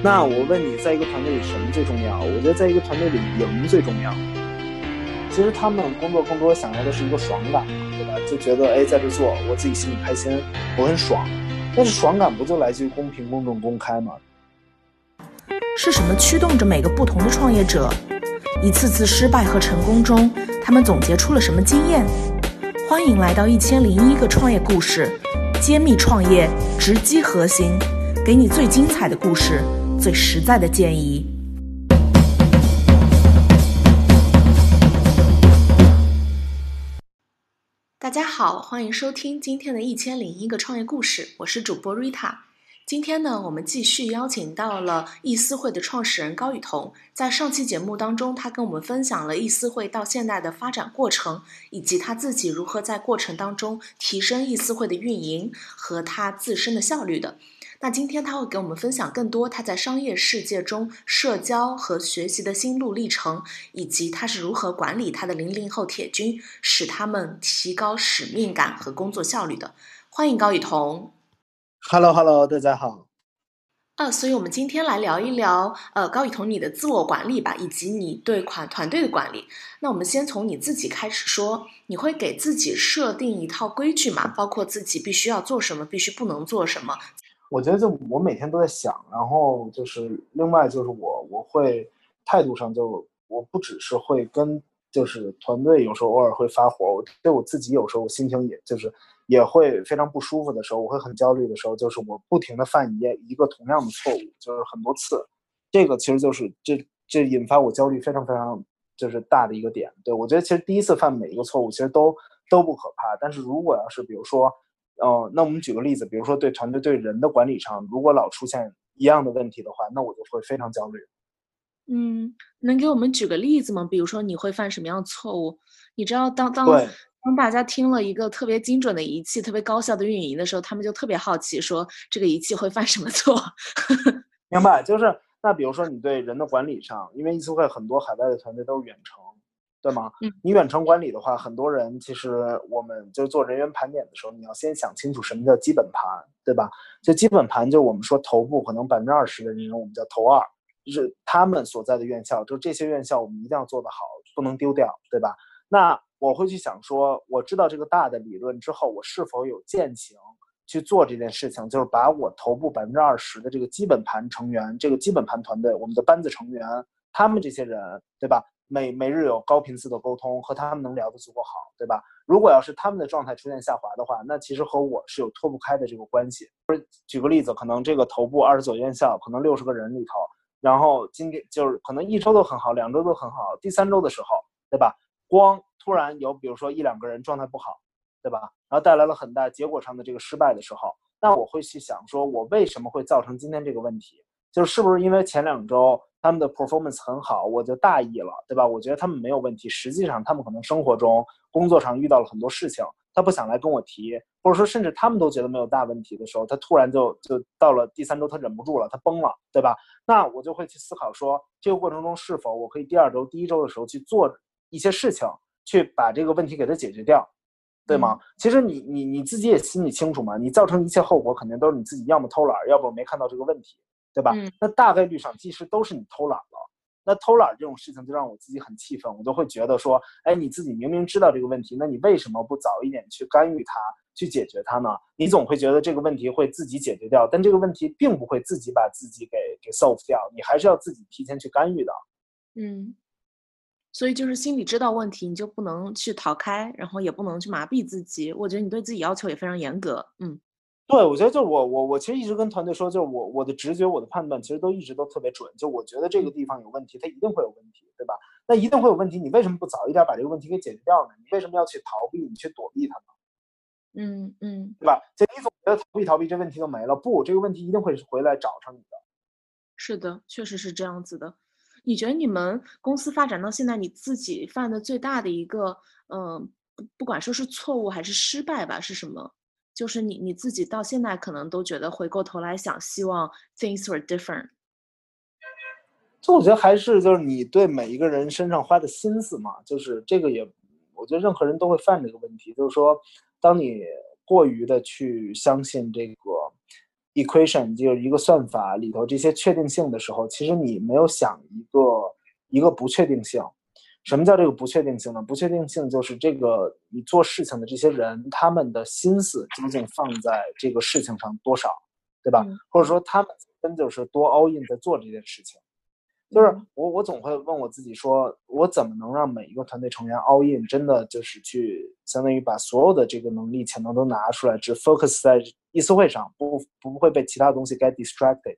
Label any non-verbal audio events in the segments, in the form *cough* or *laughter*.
那我问你，在一个团队里什么最重要？我觉得在一个团队里赢最重要。其实他们工作更多想要的是一个爽感，对吧？就觉得哎，在这做，我自己心里开心，我很爽。但是爽感不就来自于公平、公正、公开吗？是什么驱动着每个不同的创业者？一次次失败和成功中，他们总结出了什么经验？欢迎来到一千零一个创业故事，揭秘创业直击核心，给你最精彩的故事，最实在的建议。大家好，欢迎收听今天的一千零一个创业故事，我是主播 Rita。今天呢，我们继续邀请到了易思会的创始人高雨桐。在上期节目当中，他跟我们分享了易思会到现在的发展过程，以及他自己如何在过程当中提升易思会的运营和他自身的效率的。那今天他会给我们分享更多他在商业世界中社交和学习的心路历程，以及他是如何管理他的零零后铁军，使他们提高使命感和工作效率的。欢迎高雨桐。Hello，Hello，大家好。啊，所以我们今天来聊一聊，呃，高雨桐你的自我管理吧，以及你对款团队的管理。那我们先从你自己开始说，你会给自己设定一套规矩吗？包括自己必须要做什么，必须不能做什么？我觉得就我每天都在想，然后就是另外就是我我会态度上就我不只是会跟就是团队有时候偶尔会发火，我对我自己有时候心情也就是。也会非常不舒服的时候，我会很焦虑的时候，就是我不停的犯一一个同样的错误，就是很多次，这个其实就是这这引发我焦虑非常非常就是大的一个点。对我觉得其实第一次犯每一个错误其实都都不可怕，但是如果要是比如说，呃，那我们举个例子，比如说对团队对人的管理上，如果老出现一样的问题的话，那我就会非常焦虑。嗯，能给我们举个例子吗？比如说你会犯什么样的错误？你知道当当。当大家听了一个特别精准的仪器、特别高效的运营的时候，他们就特别好奇，说这个仪器会犯什么错？*laughs* 明白，就是那比如说你对人的管理上，因为易思会很多海外的团队都是远程，对吗？嗯，你远程管理的话，很多人其实我们就做人员盘点的时候，你要先想清楚什么叫基本盘，对吧？就基本盘，就我们说头部可能百分之二十的人，我们叫头二，就是他们所在的院校，就这些院校我们一定要做得好，不能丢掉，对吧？那我会去想说，我知道这个大的理论之后，我是否有践行去做这件事情？就是把我头部百分之二十的这个基本盘成员，这个基本盘团队，我们的班子成员，他们这些人，对吧？每每日有高频次的沟通，和他们能聊得足够好，对吧？如果要是他们的状态出现下滑的话，那其实和我是有脱不开的这个关系。举个例子，可能这个头部二十所院校，可能六十个人里头，然后今天就是可能一周都很好，两周都很好，第三周的时候，对吧？光突然有，比如说一两个人状态不好，对吧？然后带来了很大结果上的这个失败的时候，那我会去想说，我为什么会造成今天这个问题？就是是不是因为前两周他们的 performance 很好，我就大意了，对吧？我觉得他们没有问题，实际上他们可能生活中、工作上遇到了很多事情，他不想来跟我提，或者说甚至他们都觉得没有大问题的时候，他突然就就到了第三周，他忍不住了，他崩了，对吧？那我就会去思考说，这个过程中是否我可以第二周、第一周的时候去做。一些事情去把这个问题给它解决掉，对吗？其实你你你自己也心里清楚嘛，你造成一切后果肯定都是你自己，要么偷懒，要不没看到这个问题，对吧？那大概率上其实都是你偷懒了。那偷懒这种事情就让我自己很气愤，我都会觉得说，哎，你自己明明知道这个问题，那你为什么不早一点去干预它，去解决它呢？你总会觉得这个问题会自己解决掉，但这个问题并不会自己把自己给给 solve 掉，你还是要自己提前去干预的。嗯。所以就是心里知道问题，你就不能去逃开，然后也不能去麻痹自己。我觉得你对自己要求也非常严格。嗯，对，我觉得就我我我其实一直跟团队说，就是我我的直觉、我的判断其实都一直都特别准。就我觉得这个地方有问题，它一定会有问题，对吧？那一定会有问题，你为什么不早一点把这个问题给解决掉呢？你为什么要去逃避？你去躲避它呢？嗯嗯，对吧？就你总觉得逃避逃避，这问题就没了。不，这个问题一定会回来找上你的。是的，确实是这样子的。你觉得你们公司发展到现在，你自己犯的最大的一个，嗯，不不管说是错误还是失败吧，是什么？就是你你自己到现在可能都觉得回过头来想，希望 things were different。就我觉得还是就是你对每一个人身上花的心思嘛，就是这个也，我觉得任何人都会犯这个问题，就是说，当你过于的去相信这个。Equation 就是一个算法里头这些确定性的时候，其实你没有想一个一个不确定性。什么叫这个不确定性呢？不确定性就是这个你做事情的这些人，他们的心思究竟放在这个事情上多少，对吧？或者说他们真就是多 all in 在做这件事情。就是我我总会问我自己说，我怎么能让每一个团队成员 all in，真的就是去相当于把所有的这个能力潜能都拿出来，只 focus 在议事会上，不不会被其他东西 get distracted。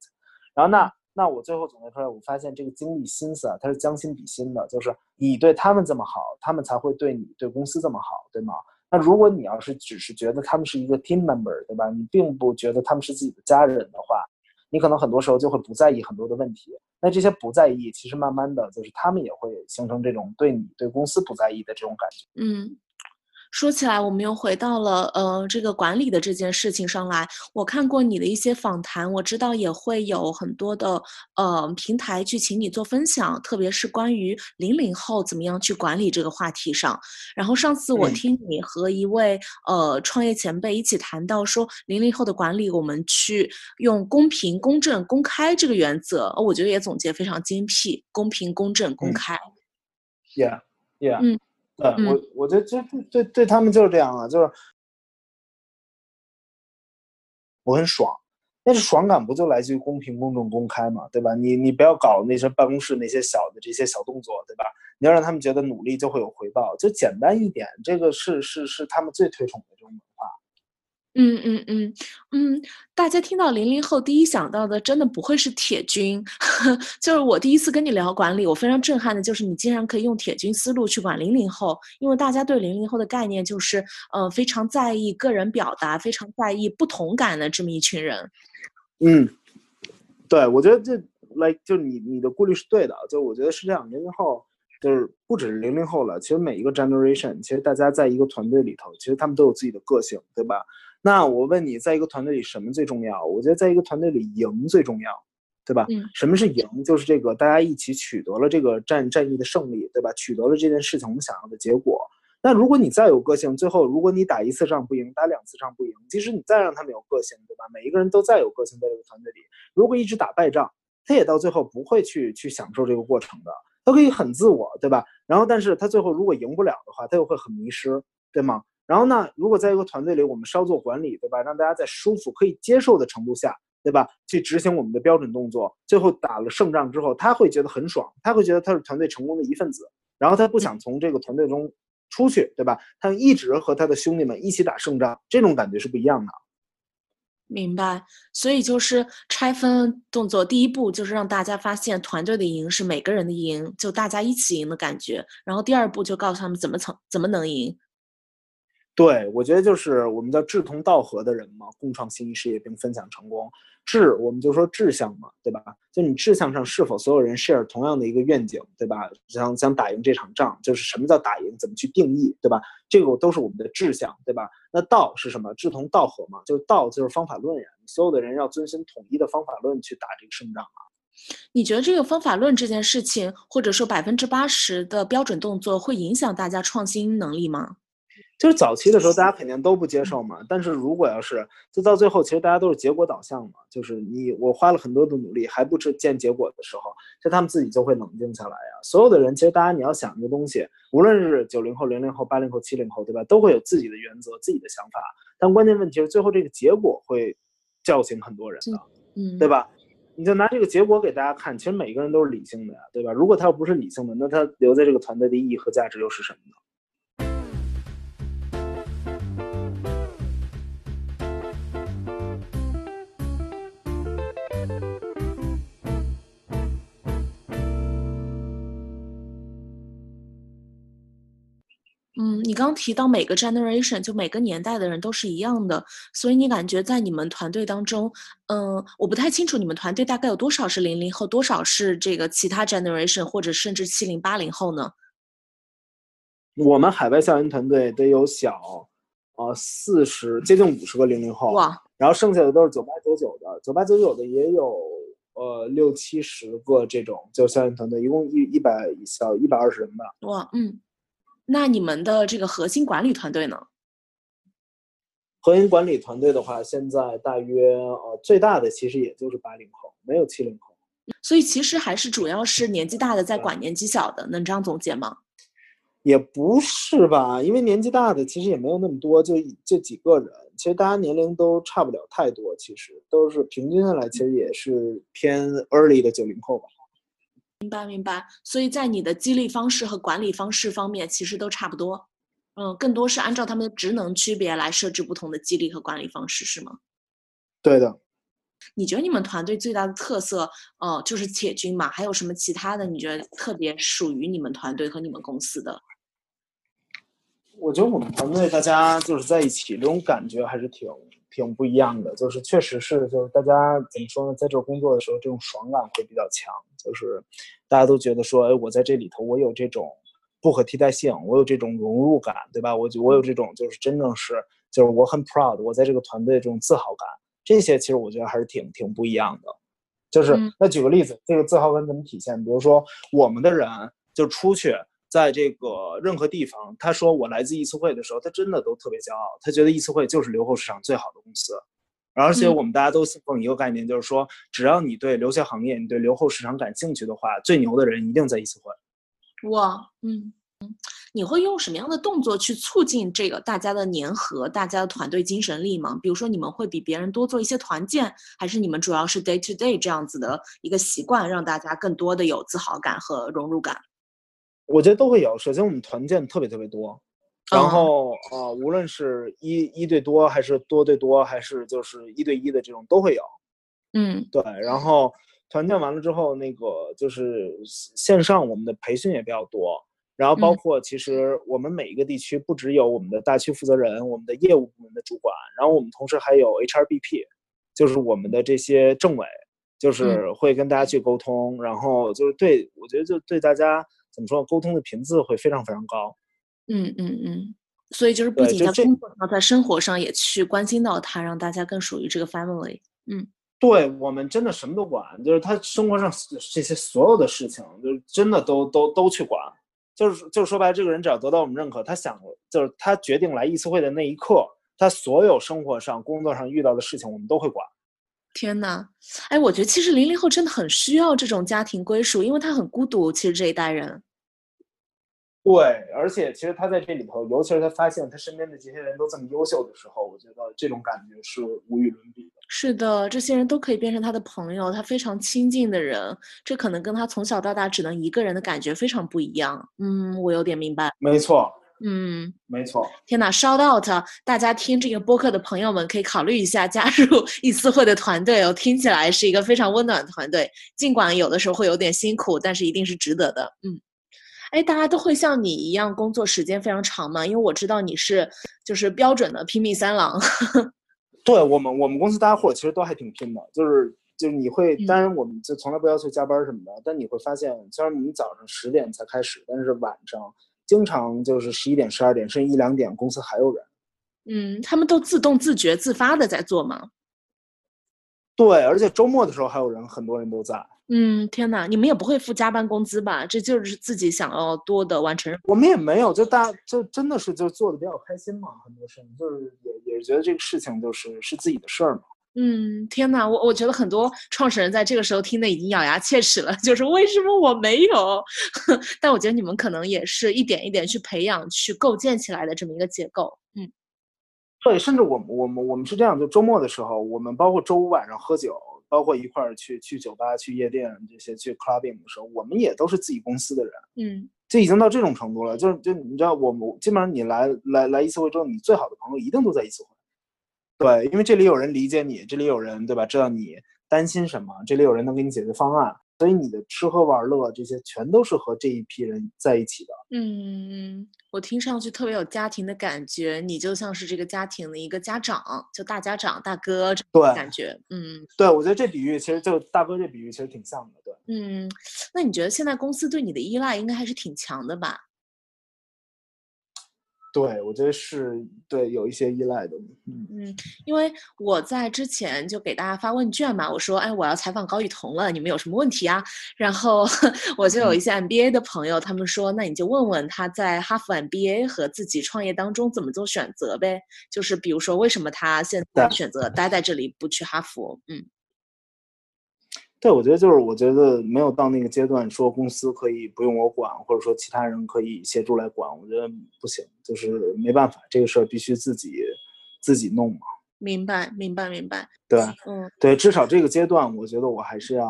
然后那那我最后总结出来，我发现这个精力心思啊，它是将心比心的，就是你对他们这么好，他们才会对你对公司这么好，对吗？那如果你要是只是觉得他们是一个 team member，对吧？你并不觉得他们是自己的家人的话。你可能很多时候就会不在意很多的问题，那这些不在意，其实慢慢的就是他们也会形成这种对你对公司不在意的这种感觉。嗯。说起来，我们又回到了呃这个管理的这件事情上来。我看过你的一些访谈，我知道也会有很多的呃平台去请你做分享，特别是关于零零后怎么样去管理这个话题上。然后上次我听你和一位呃创业前辈一起谈到说，零零后的管理，我们去用公平、公正、公开这个原则，我觉得也总结非常精辟，公平、公正、公开。Yeah, yeah. 嗯。对我，我觉得这对对对他们就是这样啊，就是我很爽，但是爽感不就来自于公平、公正、公开嘛，对吧？你你不要搞那些办公室那些小的这些小动作，对吧？你要让他们觉得努力就会有回报，就简单一点，这个是是是他们最推崇的这种。嗯嗯嗯嗯，大家听到零零后第一想到的真的不会是铁军，*laughs* 就是我第一次跟你聊管理，我非常震撼的就是你竟然可以用铁军思路去管零零后，因为大家对零零后的概念就是，呃，非常在意个人表达，非常在意不同感的这么一群人。嗯，对，我觉得这，like，就你你的顾虑是对的，就我觉得是这样，零零后就是不只是零零后了，其实每一个 generation，其实大家在一个团队里头，其实他们都有自己的个性，对吧？那我问你，在一个团队里什么最重要？我觉得在一个团队里赢最重要，对吧？嗯。什么是赢？就是这个大家一起取得了这个战战役的胜利，对吧？取得了这件事情我们想要的结果。那如果你再有个性，最后如果你打一次仗不赢，打两次仗不赢，即使你再让他们有个性，对吧？每一个人都再有个性，在这个团队里，如果一直打败仗，他也到最后不会去去享受这个过程的。他可以很自我，对吧？然后，但是他最后如果赢不了的话，他又会很迷失，对吗？然后呢？如果在一个团队里，我们稍作管理，对吧？让大家在舒服、可以接受的程度下，对吧？去执行我们的标准动作，最后打了胜仗之后，他会觉得很爽，他会觉得他是团队成功的一份子，然后他不想从这个团队中出去，对吧？他一直和他的兄弟们一起打胜仗，这种感觉是不一样的。明白。所以就是拆分动作，第一步就是让大家发现团队的赢是每个人的赢，就大家一起赢的感觉。然后第二步就告诉他们怎么怎怎么能赢。对，我觉得就是我们叫志同道合的人嘛，共创新事业并分享成功。志，我们就说志向嘛，对吧？就你志向上是否所有人 share 同样的一个愿景，对吧？想想打赢这场仗，就是什么叫打赢，怎么去定义，对吧？这个都是我们的志向，对吧？那道是什么？志同道合嘛，就是道就是方法论呀，所有的人要遵循统一的方法论去打这个胜仗啊。你觉得这个方法论这件事情，或者说百分之八十的标准动作，会影响大家创新能力吗？就是早期的时候，大家肯定都不接受嘛。但是如果要是就到最后，其实大家都是结果导向嘛。就是你我花了很多的努力还不见结果的时候，就他们自己就会冷静下来呀。所有的人，其实大家你要想一个东西，无论是九零后、零零后、八零后、七零后，对吧？都会有自己的原则、自己的想法。但关键问题是，最后这个结果会叫醒很多人的，嗯，对吧？你就拿这个结果给大家看，其实每个人都是理性的呀，对吧？如果他要不是理性的，那他留在这个团队的意义和价值又是什么呢？刚提到每个 generation 就每个年代的人都是一样的，所以你感觉在你们团队当中，嗯，我不太清楚你们团队大概有多少是零零后，多少是这个其他 generation 或者甚至七零八零后呢？我们海外校园团队得有小，呃，四十接近五十个零零后，哇，然后剩下的都是九八九九的，九八九九的也有呃六七十个这种，就校园团队一共一一百小一百二十人吧，哇，嗯。那你们的这个核心管理团队呢？核心管理团队的话，现在大约呃最大的其实也就是八零后，没有七零后。所以其实还是主要是年纪大的在管年纪小的，能这样总结吗？也不是吧，因为年纪大的其实也没有那么多，就就几个人。其实大家年龄都差不了太多，其实都是平均下来，其实也是偏 early 的九零后吧。明白明白。所以在你的激励方式和管理方式方面，其实都差不多。嗯，更多是按照他们的职能区别来设置不同的激励和管理方式，是吗？对的。你觉得你们团队最大的特色，呃，就是铁军嘛？还有什么其他的？你觉得特别属于你们团队和你们公司的？我觉得我们团队大家就是在一起，这种感觉还是挺挺不一样的。就是确实是，就是大家怎么说呢，在这工作的时候，这种爽感会比较强。就是大家都觉得说，哎，我在这里头，我有这种不可替代性，我有这种融入感，对吧？我我有这种就是真正是，就是我很 proud，我在这个团队这种自豪感。这些其实我觉得还是挺挺不一样的，就是那举个例子，这个自豪感怎么体现？比如说我们的人就出去，在这个任何地方，他说我来自易思汇的时候，他真的都特别骄傲，他觉得易思汇就是留后市场最好的公司，而且我们大家都信奉一个概念，就是说只要你对留学行业、你对留后市场感兴趣的话，最牛的人一定在易思汇。哇，嗯。你会用什么样的动作去促进这个大家的粘合、大家的团队精神力吗？比如说，你们会比别人多做一些团建，还是你们主要是 day to day 这样子的一个习惯，让大家更多的有自豪感和融入感？我觉得都会有。首先，我们团建特别特别多，然后呃，无论是一一对多，还是多对多，还是就是一对一的这种都会有。嗯，对。然后团建完了之后，那个就是线上我们的培训也比较多。然后包括，其实我们每一个地区不只有我们的大区负责人，我们的业务部门的主管，然后我们同时还有 HRBP，就是我们的这些政委，就是会跟大家去沟通，然后就是对我觉得就对大家怎么说，沟通的频次会非常非常高。嗯嗯嗯，所以就是不仅在工作上，在生活上也去关心到他，让大家更属于这个 family。嗯，对我们真的什么都管，就是他生活上这些所有的事情，就是真的都都都去管。就是就是说白了，这个人只要得到我们认可，他想就是他决定来易思会的那一刻，他所有生活上、工作上遇到的事情，我们都会管。天哪，哎，我觉得其实零零后真的很需要这种家庭归属，因为他很孤独。其实这一代人。对，而且其实他在这里头，尤其是他发现他身边的这些人都这么优秀的时候，我觉得这种感觉是无与伦比的。是的，这些人都可以变成他的朋友，他非常亲近的人，这可能跟他从小到大只能一个人的感觉非常不一样。嗯，我有点明白。没错。嗯，没错。天哪，shout out！大家听这个播客的朋友们可以考虑一下加入易思会的团队哦，听起来是一个非常温暖的团队，尽管有的时候会有点辛苦，但是一定是值得的。嗯。哎，大家都会像你一样工作时间非常长吗？因为我知道你是就是标准的拼命三郎。*laughs* 对我们，我们公司大家伙其实都还挺拼的，就是就是你会，当然我们就从来不要求加班什么的，但你会发现，虽然我们早上十点才开始，但是晚上经常就是十一点、十二点，甚至一两点，公司还有人。嗯，他们都自动自觉自发的在做吗？对，而且周末的时候还有人，很多人都在。嗯，天哪，你们也不会付加班工资吧？这就是自己想要多的完成。我们也没有，就大家就真的是就做的比较开心嘛，很多事情就是也也觉得这个事情就是是自己的事儿嘛。嗯，天哪，我我觉得很多创始人在这个时候听的已经咬牙切齿了，*laughs* 就是为什么我没有？*laughs* 但我觉得你们可能也是一点一点去培养、去构建起来的这么一个结构。嗯，对，甚至我们我们我们是这样，就周末的时候，我们包括周五晚上喝酒。包括一块儿去去酒吧、去夜店这些去 clubbing 的时候，我们也都是自己公司的人，嗯，就已经到这种程度了。就是就你知道，我们基本上你来来来一次会之后，你最好的朋友一定都在一次会，对，因为这里有人理解你，这里有人对吧？知道你担心什么，这里有人能给你解决方案。所以你的吃喝玩乐这些全都是和这一批人在一起的。嗯，我听上去特别有家庭的感觉，你就像是这个家庭的一个家长，就大家长、大哥这对感觉。嗯，对，我觉得这比喻其实就大哥这比喻其实挺像的。对，嗯，那你觉得现在公司对你的依赖应该还是挺强的吧？对，我觉得是对有一些依赖的。嗯嗯，因为我在之前就给大家发问卷嘛，我说，哎，我要采访高雨桐了，你们有什么问题啊？然后 *laughs* 我就有一些 MBA 的朋友，他们说，那你就问问他在哈佛 MBA 和自己创业当中怎么做选择呗。就是比如说，为什么他现在选择待在这里，不去哈佛？嗯。对，我觉得就是，我觉得没有到那个阶段，说公司可以不用我管，或者说其他人可以协助来管，我觉得不行，就是没办法，这个事儿必须自己自己弄嘛。明白，明白，明白。对，嗯，对，至少这个阶段，我觉得我还是要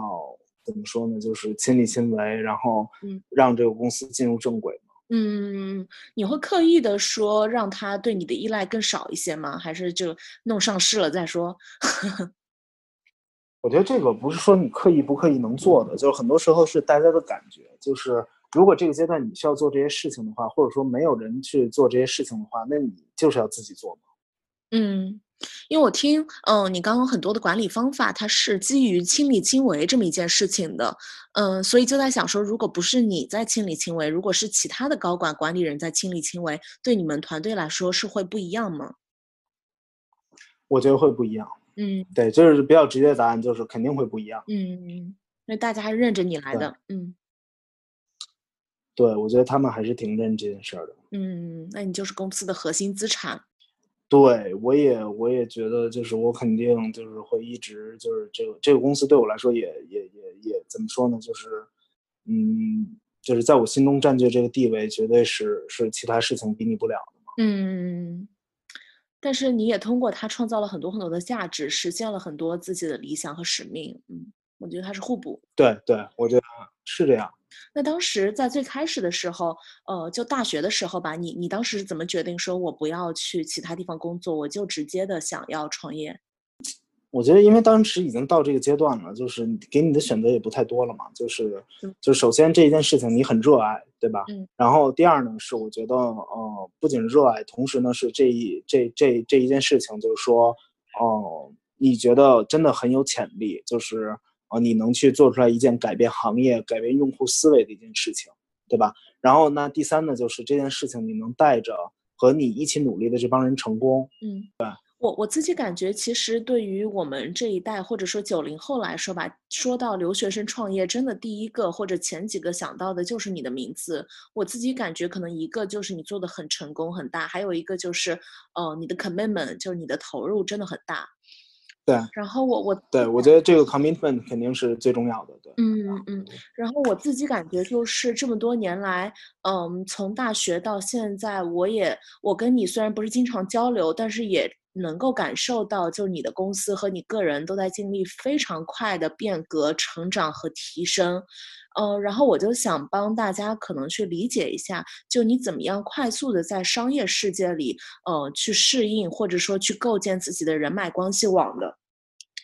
怎么说呢？就是亲力亲为，然后让这个公司进入正轨嘛。嗯，你会刻意的说让他对你的依赖更少一些吗？还是就弄上市了再说？*laughs* 我觉得这个不是说你刻意不刻意能做的，就是很多时候是大家的感觉。就是如果这个阶段你需要做这些事情的话，或者说没有人去做这些事情的话，那你就是要自己做嘛。嗯，因为我听，嗯，你刚刚很多的管理方法，它是基于亲力亲为这么一件事情的，嗯，所以就在想说，如果不是你在亲力亲为，如果是其他的高管管理人在亲力亲为，对你们团队来说是会不一样吗？我觉得会不一样。嗯，对，就是比较直接的答案，就是肯定会不一样。嗯，那大家还是认着你来的。嗯，对，我觉得他们还是挺认这件事儿的。嗯，那你就是公司的核心资产。对，我也我也觉得，就是我肯定就是会一直就是这个这个公司对我来说也也也也怎么说呢？就是嗯，就是在我心中占据这个地位，绝对是是其他事情比拟不了的嘛。嗯。但是你也通过它创造了很多很多的价值，实现了很多自己的理想和使命。嗯，我觉得它是互补。对对，我觉得是这样。那当时在最开始的时候，呃，就大学的时候吧，你你当时是怎么决定说我不要去其他地方工作，我就直接的想要创业？我觉得，因为当时已经到这个阶段了，就是给你的选择也不太多了嘛。就是，就首先这一件事情你很热爱，对吧？嗯。然后第二呢，是我觉得，呃，不仅热爱，同时呢是这一这这这一件事情，就是说，哦，你觉得真的很有潜力，就是啊，你能去做出来一件改变行业、改变用户思维的一件事情，对吧？然后那第三呢，就是这件事情你能带着和你一起努力的这帮人成功，嗯，对。我我自己感觉，其实对于我们这一代，或者说九零后来说吧，说到留学生创业，真的第一个或者前几个想到的就是你的名字。我自己感觉，可能一个就是你做的很成功很大，还有一个就是，呃，你的 commitment，就是你的投入真的很大。对。然后我我对我觉得这个 commitment 肯定是最重要的。对。嗯嗯。然后我自己感觉就是这么多年来，嗯，从大学到现在，我也我跟你虽然不是经常交流，但是也。能够感受到，就是你的公司和你个人都在经历非常快的变革、成长和提升，呃，然后我就想帮大家可能去理解一下，就你怎么样快速的在商业世界里，呃，去适应或者说去构建自己的人脉关系网的，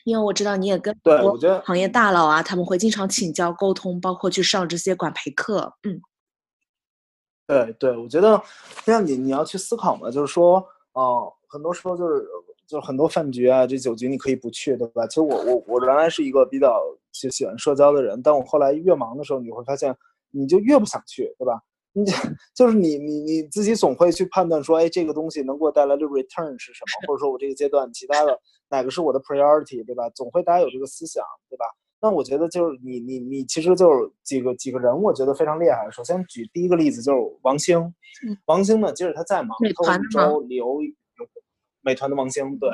因为我知道你也跟对，我觉得行业大佬啊，他们会经常请教沟通，包括去上这些管培课，嗯，对对，我觉得像你你要去思考嘛，就是说，哦。很多时候就是就是很多饭局啊，这酒局你可以不去，对吧？其实我我我原来是一个比较喜喜欢社交的人，但我后来越忙的时候，你会发现你就越不想去，对吧？你就是你你你自己总会去判断说，哎，这个东西能给我带来的 return 是什么？或者说我这个阶段其他的哪个是我的 priority，对吧？总会大家有这个思想，对吧？那我觉得就是你你你其实就是几个几个人，我觉得非常厉害。首先举第一个例子就是王兴，王兴呢，即使他再忙，他每周留。美团的王兴，对，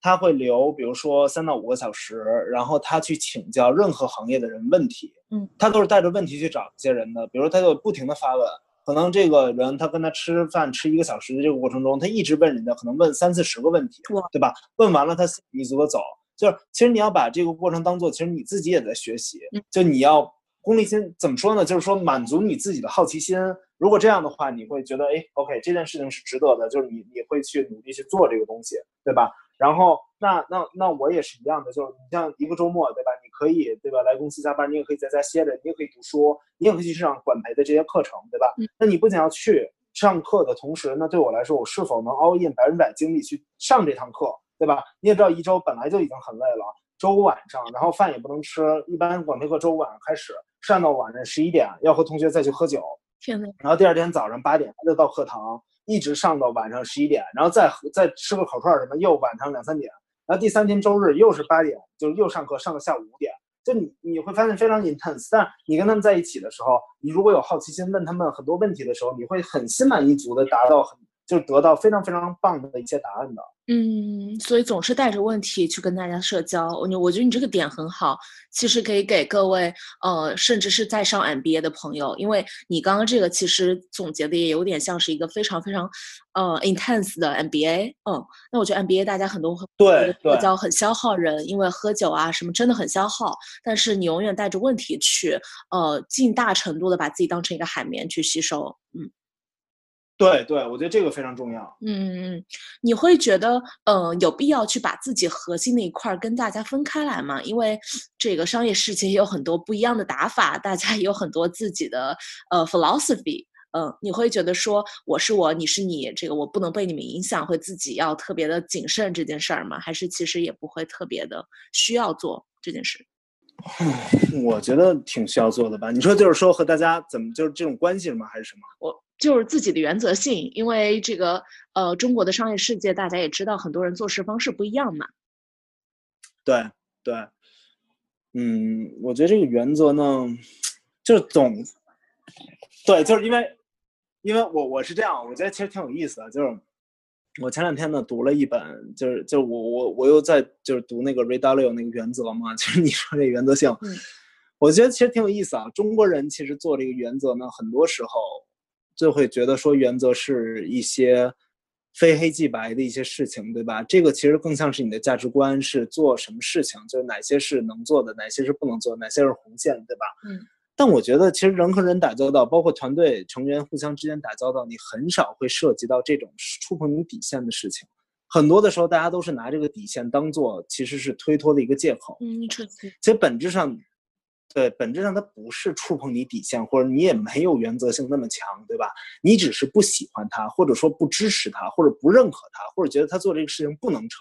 他会留，比如说三到五个小时，然后他去请教任何行业的人问题，嗯，他都是带着问题去找这些人的，比如他就不停的发问，可能这个人他跟他吃饭吃一个小时的这个过程中，他一直问人家，可能问三四十个问题，对吧？问完了他你足的走，就是其实你要把这个过程当做，其实你自己也在学习，就你要功利心怎么说呢？就是说满足你自己的好奇心。如果这样的话，你会觉得，哎，OK，这件事情是值得的，就是你你会去努力去做这个东西，对吧？然后，那那那我也是一样的，就是你像一个周末，对吧？你可以，对吧？来公司加班，你也可以在家歇着，你也可以读书，你也可以去上管培的这些课程，对吧？那你不仅要去上课的同时，那对我来说，我是否能 all in 百分百精力去上这堂课，对吧？你也知道，一周本来就已经很累了，周五晚上，然后饭也不能吃，一般管培课周五晚上开始，上到晚上十一点，要和同学再去喝酒。天呐，然后第二天早上八点就到课堂，一直上到晚上十一点，然后再再吃个烤串什么，又晚上两三点，然后第三天周日又是八点，就又上课上到下午五点，就你你会发现非常 intense。但你跟他们在一起的时候，你如果有好奇心，问他们很多问题的时候，你会很心满意足的达到很。就得到非常非常棒的一些答案的。嗯，所以总是带着问题去跟大家社交，我我觉得你这个点很好，其实可以给各位呃，甚至是在上 MBA 的朋友，因为你刚刚这个其实总结的也有点像是一个非常非常呃 intense 的 MBA。嗯，那我觉得 MBA 大家很多对社交很消耗人，因为喝酒啊什么真的很消耗，但是你永远带着问题去，呃，尽大程度的把自己当成一个海绵去吸收。嗯。对对，我觉得这个非常重要。嗯嗯，你会觉得呃有必要去把自己核心那一块跟大家分开来吗？因为这个商业世界有很多不一样的打法，大家也有很多自己的呃 philosophy。嗯，你会觉得说我是我，你是你，这个我不能被你们影响，会自己要特别的谨慎这件事儿吗？还是其实也不会特别的需要做这件事？*sighs* 我觉得挺需要做的吧。你说就是说和大家怎么就是这种关系吗？还是什么？我。就是自己的原则性，因为这个呃，中国的商业世界大家也知道，很多人做事方式不一样嘛。对对，嗯，我觉得这个原则呢，就是总对，就是因为因为我我是这样，我觉得其实挺有意思的，就是我前两天呢读了一本，就是就我我我又在就是读那个 Ray Dalio 那个原则嘛，*laughs* 就是你说这原则性，我觉得其实挺有意思啊。中国人其实做这个原则呢，很多时候。就会觉得说原则是一些非黑即白的一些事情，对吧？这个其实更像是你的价值观，是做什么事情，就是哪些是能做的，哪些是不能做，哪些是红线，对吧？嗯。但我觉得，其实人和人打交道，包括团队成员互相之间打交道，你很少会涉及到这种触碰你底线的事情。很多的时候，大家都是拿这个底线当做其实是推脱的一个借口。嗯，其实本质上。对，本质上他不是触碰你底线，或者你也没有原则性那么强，对吧？你只是不喜欢他，或者说不支持他，或者不认可他，或者觉得他做这个事情不能成，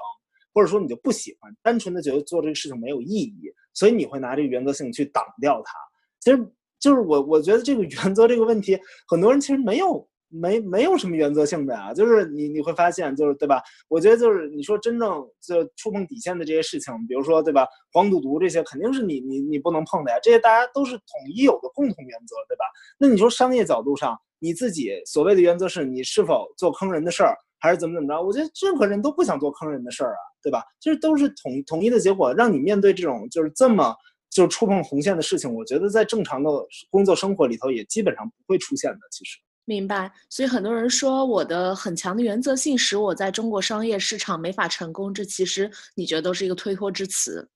或者说你就不喜欢，单纯的觉得做这个事情没有意义，所以你会拿这个原则性去挡掉他。其实就是我，我觉得这个原则这个问题，很多人其实没有。没没有什么原则性的呀，就是你你会发现，就是对吧？我觉得就是你说真正就触碰底线的这些事情，比如说对吧，黄赌毒这些肯定是你你你不能碰的呀，这些大家都是统一有的共同原则，对吧？那你说商业角度上，你自己所谓的原则是你是否做坑人的事儿，还是怎么怎么着？我觉得任何人都不想做坑人的事儿啊，对吧？就是都是统统一的结果，让你面对这种就是这么就触碰红线的事情，我觉得在正常的工作生活里头也基本上不会出现的，其实。明白，所以很多人说我的很强的原则性使我在中国商业市场没法成功，这其实你觉得都是一个推脱之词？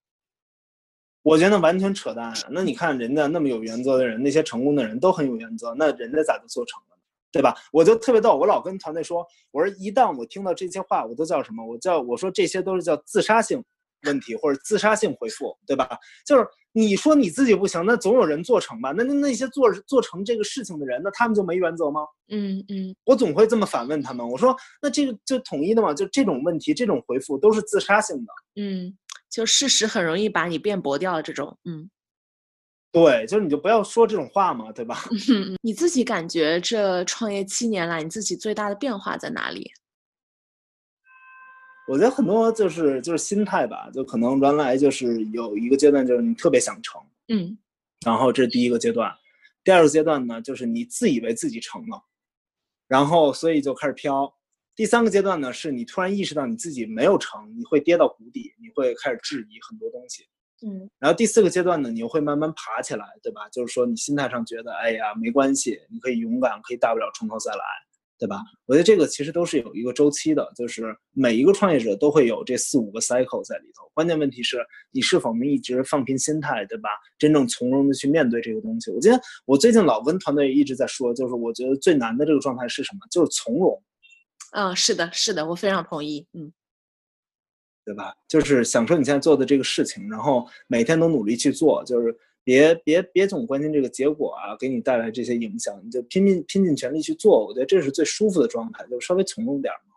我觉得完全扯淡。那你看人家那么有原则的人，那些成功的人都很有原则，那人家咋就做成了呢？对吧？我就特别逗，我老跟团队说，我说一旦我听到这些话，我都叫什么？我叫我说这些都是叫自杀性问题或者自杀性回复，对吧？就是。你说你自己不行，那总有人做成吧？那那那些做做成这个事情的人，那他们就没原则吗？嗯嗯，我总会这么反问他们。我说，那这个就统一的嘛？就这种问题，这种回复都是自杀性的。嗯，就事实很容易把你辩驳掉这种。嗯，对，就是你就不要说这种话嘛，对吧？*laughs* 你自己感觉这创业七年来，你自己最大的变化在哪里？我觉得很多就是就是心态吧，就可能原来就是有一个阶段就是你特别想成，嗯，然后这是第一个阶段，第二个阶段呢就是你自以为自己成了，然后所以就开始飘，第三个阶段呢是你突然意识到你自己没有成，你会跌到谷底，你会开始质疑很多东西，嗯，然后第四个阶段呢你又会慢慢爬起来，对吧？就是说你心态上觉得哎呀没关系，你可以勇敢，可以大不了从头再来。对吧？我觉得这个其实都是有一个周期的，就是每一个创业者都会有这四五个 cycle 在里头。关键问题是你是否能一直放平心态，对吧？真正从容的去面对这个东西。我觉得我最近老跟团队一直在说，就是我觉得最难的这个状态是什么？就是从容。嗯，是的，是的，我非常同意。嗯，对吧？就是享受你现在做的这个事情，然后每天都努力去做，就是。别别别总关心这个结果啊，给你带来这些影响，你就拼命拼尽全力去做。我觉得这是最舒服的状态，就稍微从容点嘛。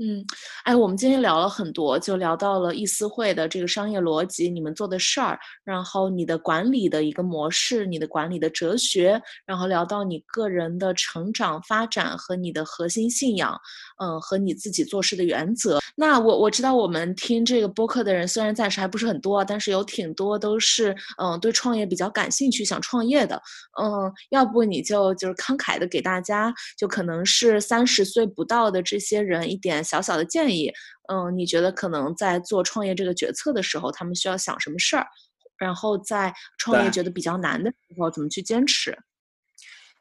嗯，哎，我们今天聊了很多，就聊到了易思汇的这个商业逻辑，你们做的事儿，然后你的管理的一个模式，你的管理的哲学，然后聊到你个人的成长发展和你的核心信仰，嗯，和你自己做事的原则。那我我知道我们听这个播客的人虽然暂时还不是很多，但是有挺多都是嗯对创业比较感兴趣，想创业的。嗯，要不你就就是慷慨的给大家，就可能是三十岁不到的这些人一点。小小的建议，嗯，你觉得可能在做创业这个决策的时候，他们需要想什么事儿？然后在创业觉得比较难的时候，怎么去坚持？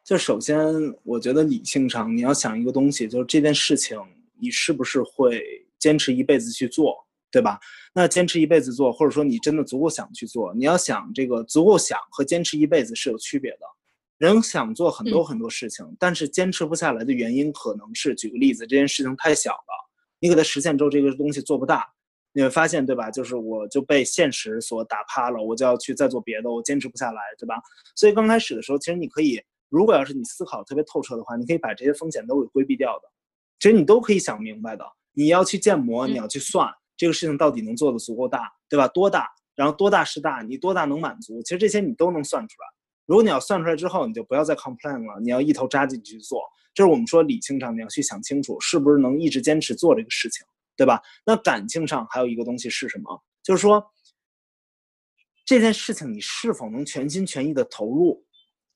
就首先，我觉得理性上你要想一个东西，就是这件事情你是不是会坚持一辈子去做，对吧？那坚持一辈子做，或者说你真的足够想去做，你要想这个足够想和坚持一辈子是有区别的。人想做很多很多事情，但是坚持不下来的原因可能是，举个例子，这件事情太小了，你给它实现之后，这个东西做不大，你会发现，对吧？就是我就被现实所打趴了，我就要去再做别的，我坚持不下来，对吧？所以刚开始的时候，其实你可以，如果要是你思考特别透彻的话，你可以把这些风险都给规避掉的，其实你都可以想明白的。你要去建模，你要去算这个事情到底能做的足够大，对吧？多大？然后多大是大？你多大能满足？其实这些你都能算出来。如果你要算出来之后，你就不要再 complain 了，你要一头扎进去做。就是我们说理性上你要去想清楚，是不是能一直坚持做这个事情，对吧？那感情上还有一个东西是什么？就是说这件事情你是否能全心全意的投入？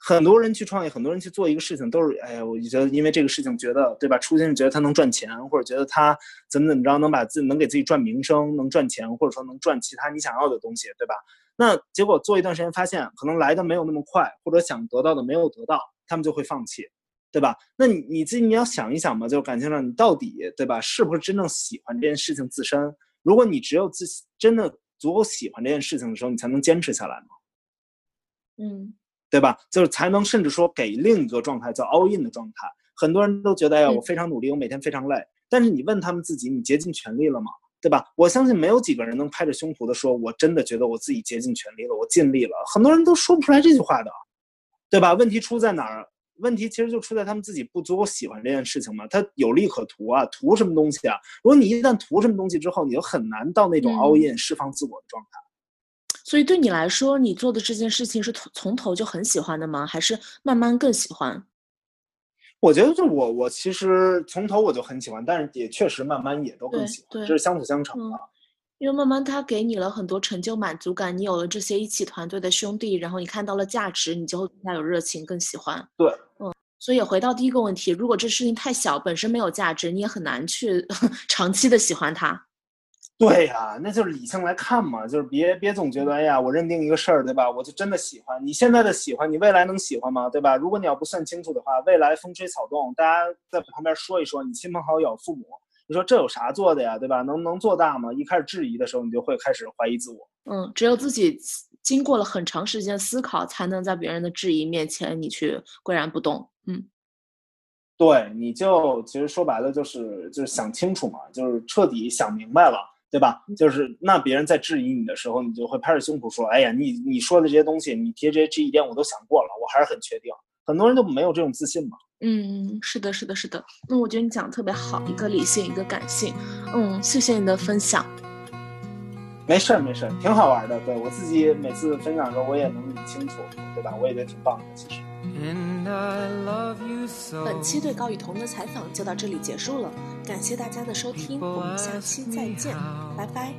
很多人去创业，很多人去做一个事情，都是哎呀，我觉得因为这个事情觉得，对吧？初心是觉得他能赚钱，或者觉得他怎么怎么着能把自能给自己赚名声，能赚钱，或者说能赚其他你想要的东西，对吧？那结果做一段时间，发现可能来的没有那么快，或者想得到的没有得到，他们就会放弃，对吧？那你你自己你要想一想嘛，就是感情上你到底对吧，是不是真正喜欢这件事情自身？如果你只有自真的足够喜欢这件事情的时候，你才能坚持下来嘛，嗯，对吧？就是才能甚至说给另一个状态叫 all in 的状态。很多人都觉得哎呀，我非常努力，我每天非常累，但是你问他们自己，你竭尽全力了吗？对吧？我相信没有几个人能拍着胸脯的说，我真的觉得我自己竭尽全力了，我尽力了。很多人都说不出来这句话的，对吧？问题出在哪儿？问题其实就出在他们自己不足够喜欢这件事情嘛。他有利可图啊，图什么东西啊？如果你一旦图什么东西之后，你就很难到那种 all in 释放自我的状态。所以对你来说，你做的这件事情是从从头就很喜欢的吗？还是慢慢更喜欢？我觉得就我我其实从头我就很喜欢，但是也确实慢慢也都更喜欢，这是相辅相成的。因为慢慢他给你了很多成就满足感，你有了这些一起团队的兄弟，然后你看到了价值，你就会更加有热情，更喜欢。对，嗯。所以回到第一个问题，如果这事情太小，本身没有价值，你也很难去 *laughs* 长期的喜欢它。对呀，那就是理性来看嘛，就是别别总觉得，哎呀，我认定一个事儿，对吧？我就真的喜欢。你现在的喜欢，你未来能喜欢吗？对吧？如果你要不算清楚的话，未来风吹草动，大家在旁边说一说，你亲朋好友、父母，你说这有啥做的呀？对吧？能能做大吗？一开始质疑的时候，你就会开始怀疑自我。嗯，只有自己经过了很长时间思考，才能在别人的质疑面前，你去岿然不动。嗯，对，你就其实说白了就是就是想清楚嘛，就是彻底想明白了。对吧？就是那别人在质疑你的时候，你就会拍着胸脯说：“哎呀，你你说的这些东西，你提这些这一点我都想过了，我还是很确定。”很多人都没有这种自信嘛。嗯，是的，是的，是的。那我觉得你讲的特别好，一个理性，一个感性。嗯，谢谢你的分享。没事儿，没事儿，挺好玩的。对我自己每次分享的时候，我也能理清楚，对吧？我也觉得挺棒的，其实。本期对高雨桐的采访就到这里结束了，感谢大家的收听，我们下期再见，拜拜。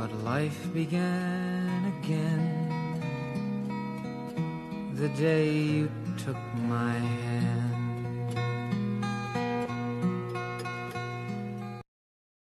But life began again the day you took my hand.